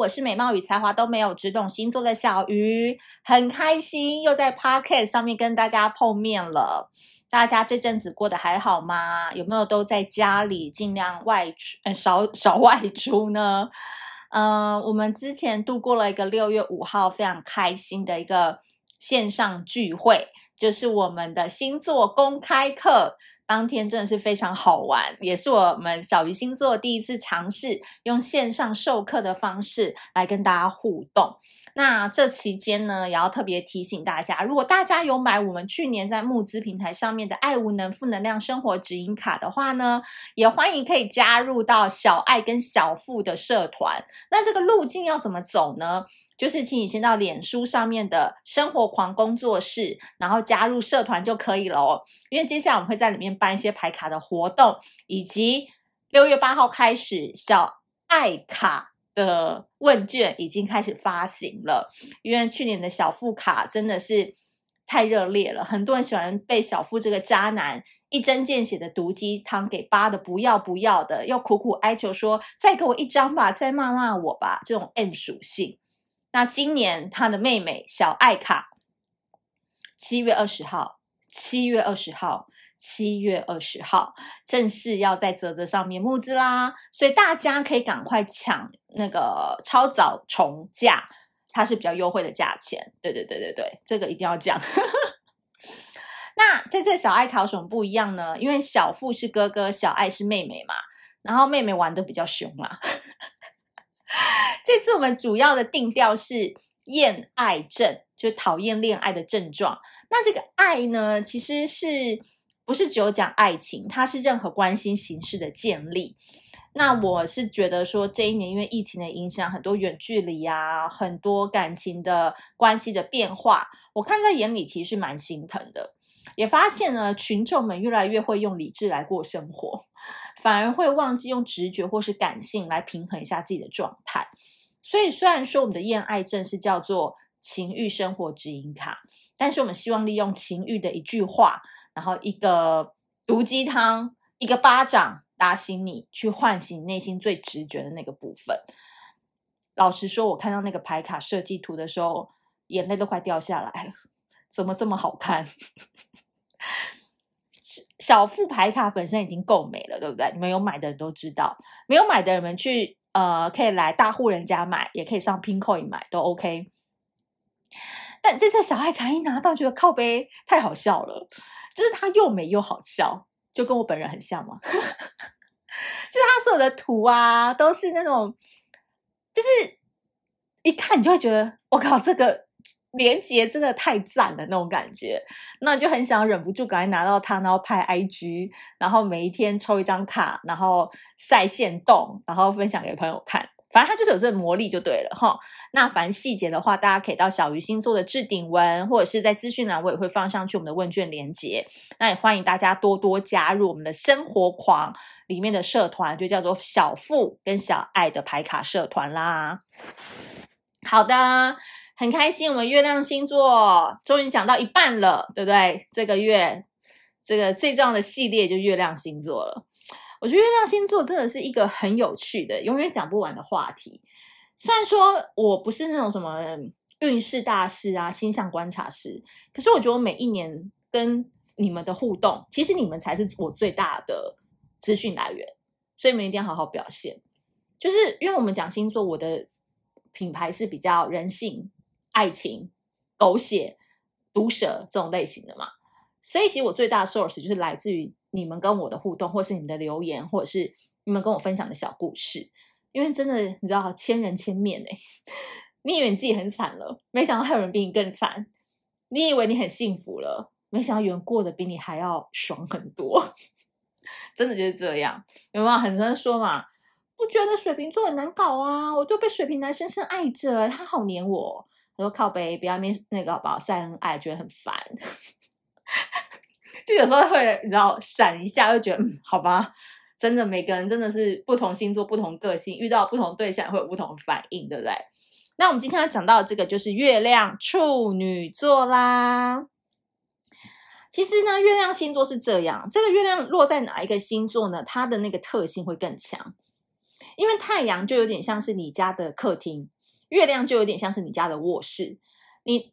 我是美貌与才华都没有，只懂星座的小鱼，很开心又在 Podcast 上面跟大家碰面了。大家这阵子过得还好吗？有没有都在家里尽量外出，呃、少少外出呢？嗯、呃，我们之前度过了一个六月五号非常开心的一个线上聚会，就是我们的星座公开课。当天真的是非常好玩，也是我们小鱼星座第一次尝试用线上授课的方式来跟大家互动。那这期间呢，也要特别提醒大家，如果大家有买我们去年在募资平台上面的爱无能负能量生活指引卡的话呢，也欢迎可以加入到小爱跟小富的社团。那这个路径要怎么走呢？就是请你先到脸书上面的生活狂工作室，然后加入社团就可以了哦。因为接下来我们会在里面办一些牌卡的活动，以及六月八号开始小爱卡的问卷已经开始发行了。因为去年的小富卡真的是太热烈了，很多人喜欢被小富这个渣男一针见血的毒鸡汤给扒的不要不要的，又苦苦哀求说再给我一张吧，再骂骂我吧，这种 M 属性。那今年他的妹妹小爱卡，七月二十号，七月二十号，七月二十号正式要在泽泽上面募资啦，所以大家可以赶快抢那个超早重价，它是比较优惠的价钱。对对对对对，这个一定要讲。那这次小爱卡有什么不一样呢？因为小富是哥哥，小爱是妹妹嘛，然后妹妹玩得比较凶啦。这次我们主要的定调是厌爱症，就是讨厌恋爱的症状。那这个爱呢，其实是不是只有讲爱情？它是任何关心形式的建立。那我是觉得说，这一年因为疫情的影响，很多远距离啊，很多感情的关系的变化，我看在眼里其实是蛮心疼的。也发现呢，群众们越来越会用理智来过生活。反而会忘记用直觉或是感性来平衡一下自己的状态，所以虽然说我们的厌爱症是叫做情欲生活指引卡，但是我们希望利用情欲的一句话，然后一个毒鸡汤，一个巴掌打醒你，去唤醒内心最直觉的那个部分。老实说，我看到那个牌卡设计图的时候，眼泪都快掉下来了，怎么这么好看？小副牌卡本身已经够美了，对不对？你们有买的人都知道，没有买的人们去呃，可以来大户人家买，也可以上 Pincoin 买，都 OK。但这次小爱卡一拿到，觉得靠背太好笑了，就是它又美又好笑，就跟我本人很像嘛。就是它所有的图啊，都是那种，就是一看你就会觉得，我靠，这个。连接真的太赞了，那种感觉，那就很想忍不住赶快拿到它，然后拍 IG，然后每一天抽一张卡，然后晒限动，然后分享给朋友看。反正它就是有这个魔力就对了哈。那凡细节的话，大家可以到小鱼星座的置顶文，或者是在资讯栏，我也会放上去我们的问卷连接。那也欢迎大家多多加入我们的生活狂里面的社团，就叫做小富跟小爱的牌卡社团啦。好的。很开心，我们月亮星座终于讲到一半了，对不对？这个月这个最重要的系列就月亮星座了。我觉得月亮星座真的是一个很有趣的、永远讲不完的话题。虽然说我不是那种什么运势大师啊、星象观察师，可是我觉得我每一年跟你们的互动，其实你们才是我最大的资讯来源，所以你们一定要好好表现。就是因为我们讲星座，我的品牌是比较人性。爱情、狗血、毒舌这种类型的嘛，所以其实我最大的 source 就是来自于你们跟我的互动，或是你们的留言，或者是你们跟我分享的小故事。因为真的，你知道，千人千面哎，你以为你自己很惨了，没想到还有人比你更惨；你以为你很幸福了，没想到有人过得比你还要爽很多。真的就是这样，有没有？很多人说嘛，不觉得水瓶座很难搞啊？我都被水瓶男深深爱着，他好黏我。说靠北，不要面那个好不好？晒恩爱，觉得很烦。就有时候会，你知道，闪一下，就觉得嗯，好吧。真的，每个人真的是不同星座、不同个性，遇到不同对象会有不同反应，对不对？那我们今天要讲到这个就是月亮处女座啦。其实呢，月亮星座是这样，这个月亮落在哪一个星座呢？它的那个特性会更强。因为太阳就有点像是你家的客厅，月亮就有点像是你家的卧室。你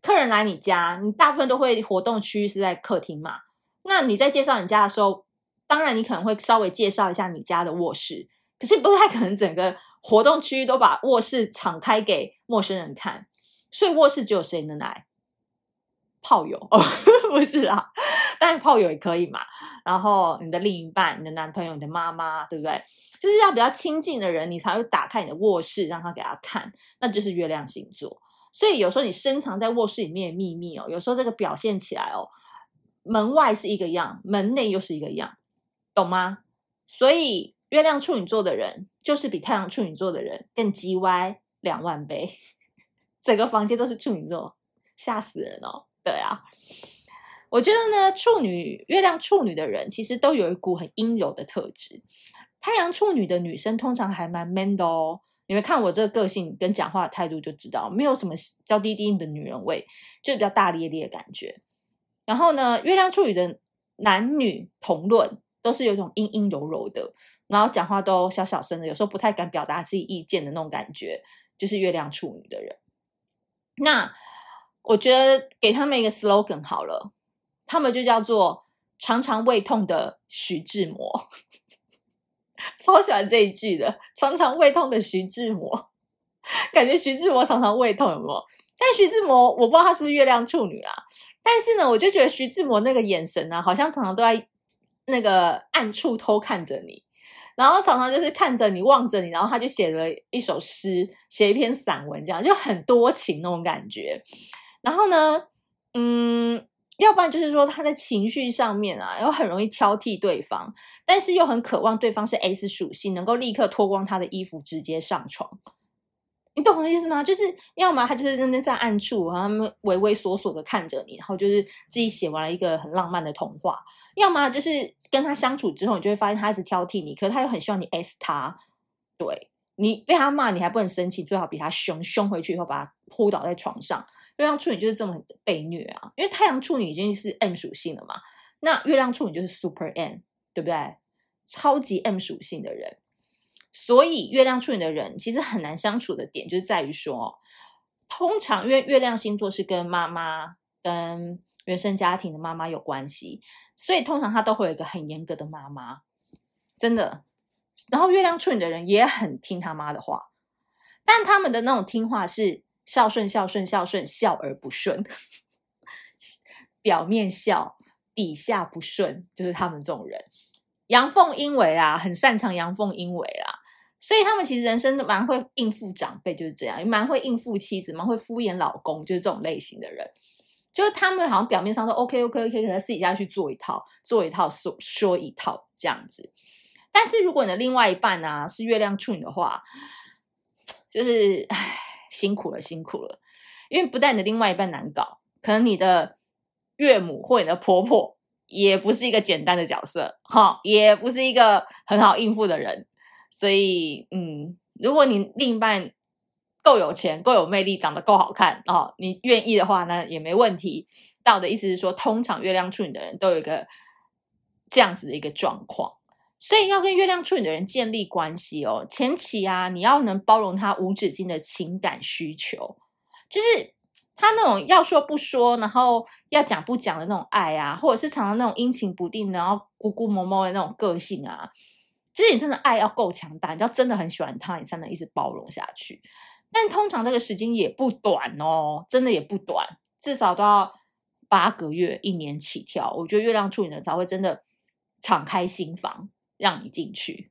客人来你家，你大部分都会活动区域是在客厅嘛？那你在介绍你家的时候，当然你可能会稍微介绍一下你家的卧室，可是不太可能整个活动区域都把卧室敞开给陌生人看。所以卧室只有谁能来？炮友哦，不是啊，当然炮友也可以嘛。然后你的另一半、你的男朋友、你的妈妈，对不对？就是要比较亲近的人，你才会打开你的卧室，让他给他看，那就是月亮星座。所以有时候你深藏在卧室里面的秘密哦，有时候这个表现起来哦，门外是一个样，门内又是一个样，懂吗？所以月亮处女座的人，就是比太阳处女座的人更叽歪两万倍，整个房间都是处女座，吓死人哦。对啊，我觉得呢，处女月亮处女的人其实都有一股很阴柔的特质。太阳处女的女生通常还蛮 man 的哦，你们看我这个个性跟讲话的态度就知道，没有什么娇滴滴的女人味，就比较大咧咧的感觉。然后呢，月亮处女的男女同论都是有一种阴阴柔柔的，然后讲话都小小声的，有时候不太敢表达自己意见的那种感觉，就是月亮处女的人。那。我觉得给他们一个 slogan 好了，他们就叫做“常常胃痛的徐志摩”，超喜欢这一句的。常常胃痛的徐志摩，感觉徐志摩常常胃痛有没有？但徐志摩我不知道他是不是月亮处女啊，但是呢，我就觉得徐志摩那个眼神、啊，好像常常都在那个暗处偷看着你，然后常常就是看着你望着你，然后他就写了一首诗，写一篇散文，这样就很多情那种感觉。然后呢，嗯，要不然就是说他在情绪上面啊，又很容易挑剔对方，但是又很渴望对方是 S 属性，能够立刻脱光他的衣服直接上床。你懂我的意思吗？就是要么他就是认真在暗处，然后他们畏畏缩缩的看着你，然后就是自己写完了一个很浪漫的童话；要么就是跟他相处之后，你就会发现他一直挑剔你，可是他又很希望你 S 他。对，你被他骂，你还不能生气，最好比他凶，凶回去以后把他扑倒在床上。月亮处女就是这么被虐啊，因为太阳处女已经是 M 属性了嘛，那月亮处女就是 Super M，对不对？超级 M 属性的人，所以月亮处女的人其实很难相处的点，就是在于说，通常因为月亮星座是跟妈妈、跟原生家庭的妈妈有关系，所以通常他都会有一个很严格的妈妈，真的。然后月亮处女的人也很听他妈的话，但他们的那种听话是。孝顺，孝顺，孝顺，孝而不顺，表面孝，底下不顺，就是他们这种人，阳奉阴违啦，很擅长阳奉阴违啦，所以他们其实人生都蛮会应付长辈，就是这样，也蛮会应付妻子，蛮会敷衍老公，就是这种类型的人，就是他们好像表面上都 OK OK OK，可是私底下去做一套，做一套说说一套这样子，但是如果你的另外一半啊是月亮处女的话，就是唉。辛苦了，辛苦了，因为不但你的另外一半难搞，可能你的岳母或你的婆婆也不是一个简单的角色，哈，也不是一个很好应付的人。所以，嗯，如果你另一半够有钱、够有魅力、长得够好看哦，你愿意的话呢，也没问题。但我的意思是说，通常月亮处女的人都有一个这样子的一个状况。所以要跟月亮处女的人建立关系哦，前期啊，你要能包容他无止境的情感需求，就是他那种要说不说，然后要讲不讲的那种爱啊，或者是常常那种阴晴不定，然后咕咕摸摸的那种个性啊，就是你真的爱要够强大，你要真的很喜欢他，你才能一直包容下去。但通常这个时间也不短哦，真的也不短，至少都要八个月、一年起跳。我觉得月亮处女呢才会真的敞开心房。让你进去，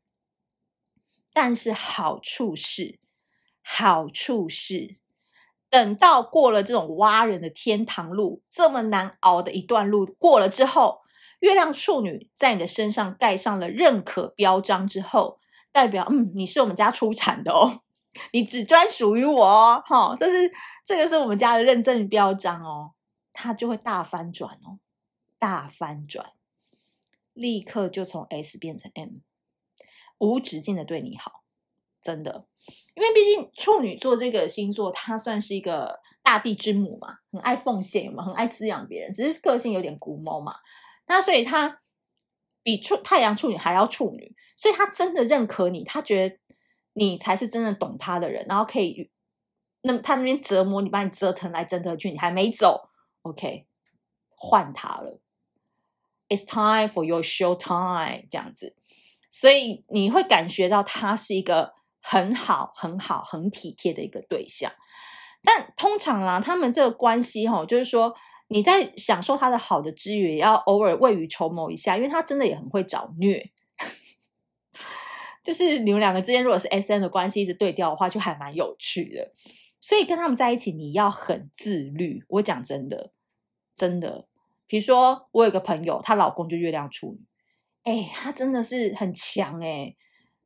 但是好处是，好处是，等到过了这种挖人的天堂路，这么难熬的一段路过了之后，月亮处女在你的身上盖上了认可标章之后，代表嗯，你是我们家出产的哦，你只专属于我哦，哈，这是这个是我们家的认证标章哦，它就会大翻转哦，大翻转。立刻就从 S 变成 M，无止境的对你好，真的，因为毕竟处女座这个星座，它算是一个大地之母嘛，很爱奉献嘛，很爱滋养别人，只是个性有点古猫嘛。那所以他比处太阳处女还要处女，所以他真的认可你，他觉得你才是真的懂他的人，然后可以，那他那边折磨你，把你折腾来折腾去，你还没走，OK，换他了，It's time for your show time，这样子，所以你会感觉到他是一个很好、很好、很体贴的一个对象。但通常啦，他们这个关系哈，就是说你在享受他的好的之余，也要偶尔未雨绸缪一下，因为他真的也很会找虐。就是你们两个之间如果是 S N 的关系一直对调的话，就还蛮有趣的。所以跟他们在一起，你要很自律。我讲真的，真的，比如说我有个朋友，她老公就月亮处女，哎，她真的是很强哎，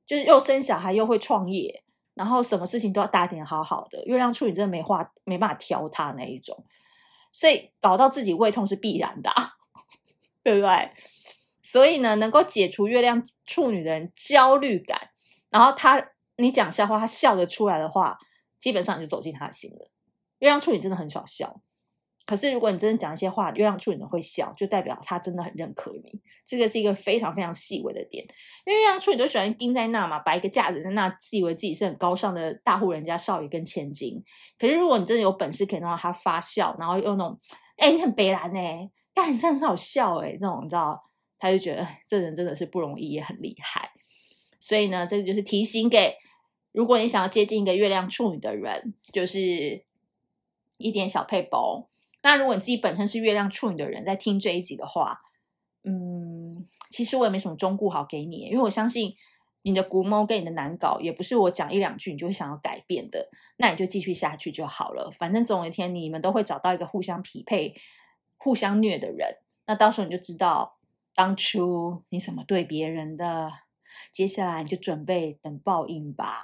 就是又生小孩又会创业。然后什么事情都要打点好好的，月亮处女真的没话没办法挑他那一种，所以搞到自己胃痛是必然的啊，对不对？所以呢，能够解除月亮处女的人焦虑感，然后他你讲笑话，他笑得出来的话，基本上你就走进他的心了。月亮处女真的很少笑。可是，如果你真的讲一些话，月亮处女人会笑，就代表他真的很认可你。这个是一个非常非常细微的点，因为月亮处女都喜欢盯在那嘛，摆一个架子在那，自以为自己是很高尚的大户人家少爷跟千金。可是，如果你真的有本事可以让他发笑，然后用那种“哎、你很北蓝哎，但你真的很好笑哎”这种，你知道，他就觉得这人真的是不容易，也很厉害。所以呢，这个就是提醒给如果你想要接近一个月亮处女的人，就是一点小撇步。那如果你自己本身是月亮处女的人，在听这一集的话，嗯，其实我也没什么忠告好给你，因为我相信你的龟毛跟你的难搞，也不是我讲一两句你就会想要改变的。那你就继续下去就好了，反正总有一天你们都会找到一个互相匹配、互相虐的人。那到时候你就知道当初你怎么对别人的，接下来你就准备等报应吧。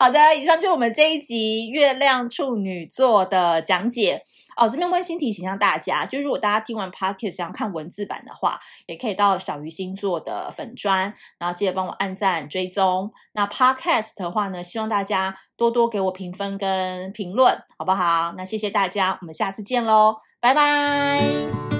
好的，以上就是我们这一集月亮处女座的讲解哦。这边温馨提醒一下大家，就如果大家听完 Podcast 想要看文字版的话，也可以到小鱼星座的粉专，然后记得帮我按赞追踪。那 Podcast 的话呢，希望大家多多给我评分跟评论，好不好？那谢谢大家，我们下次见喽，拜拜。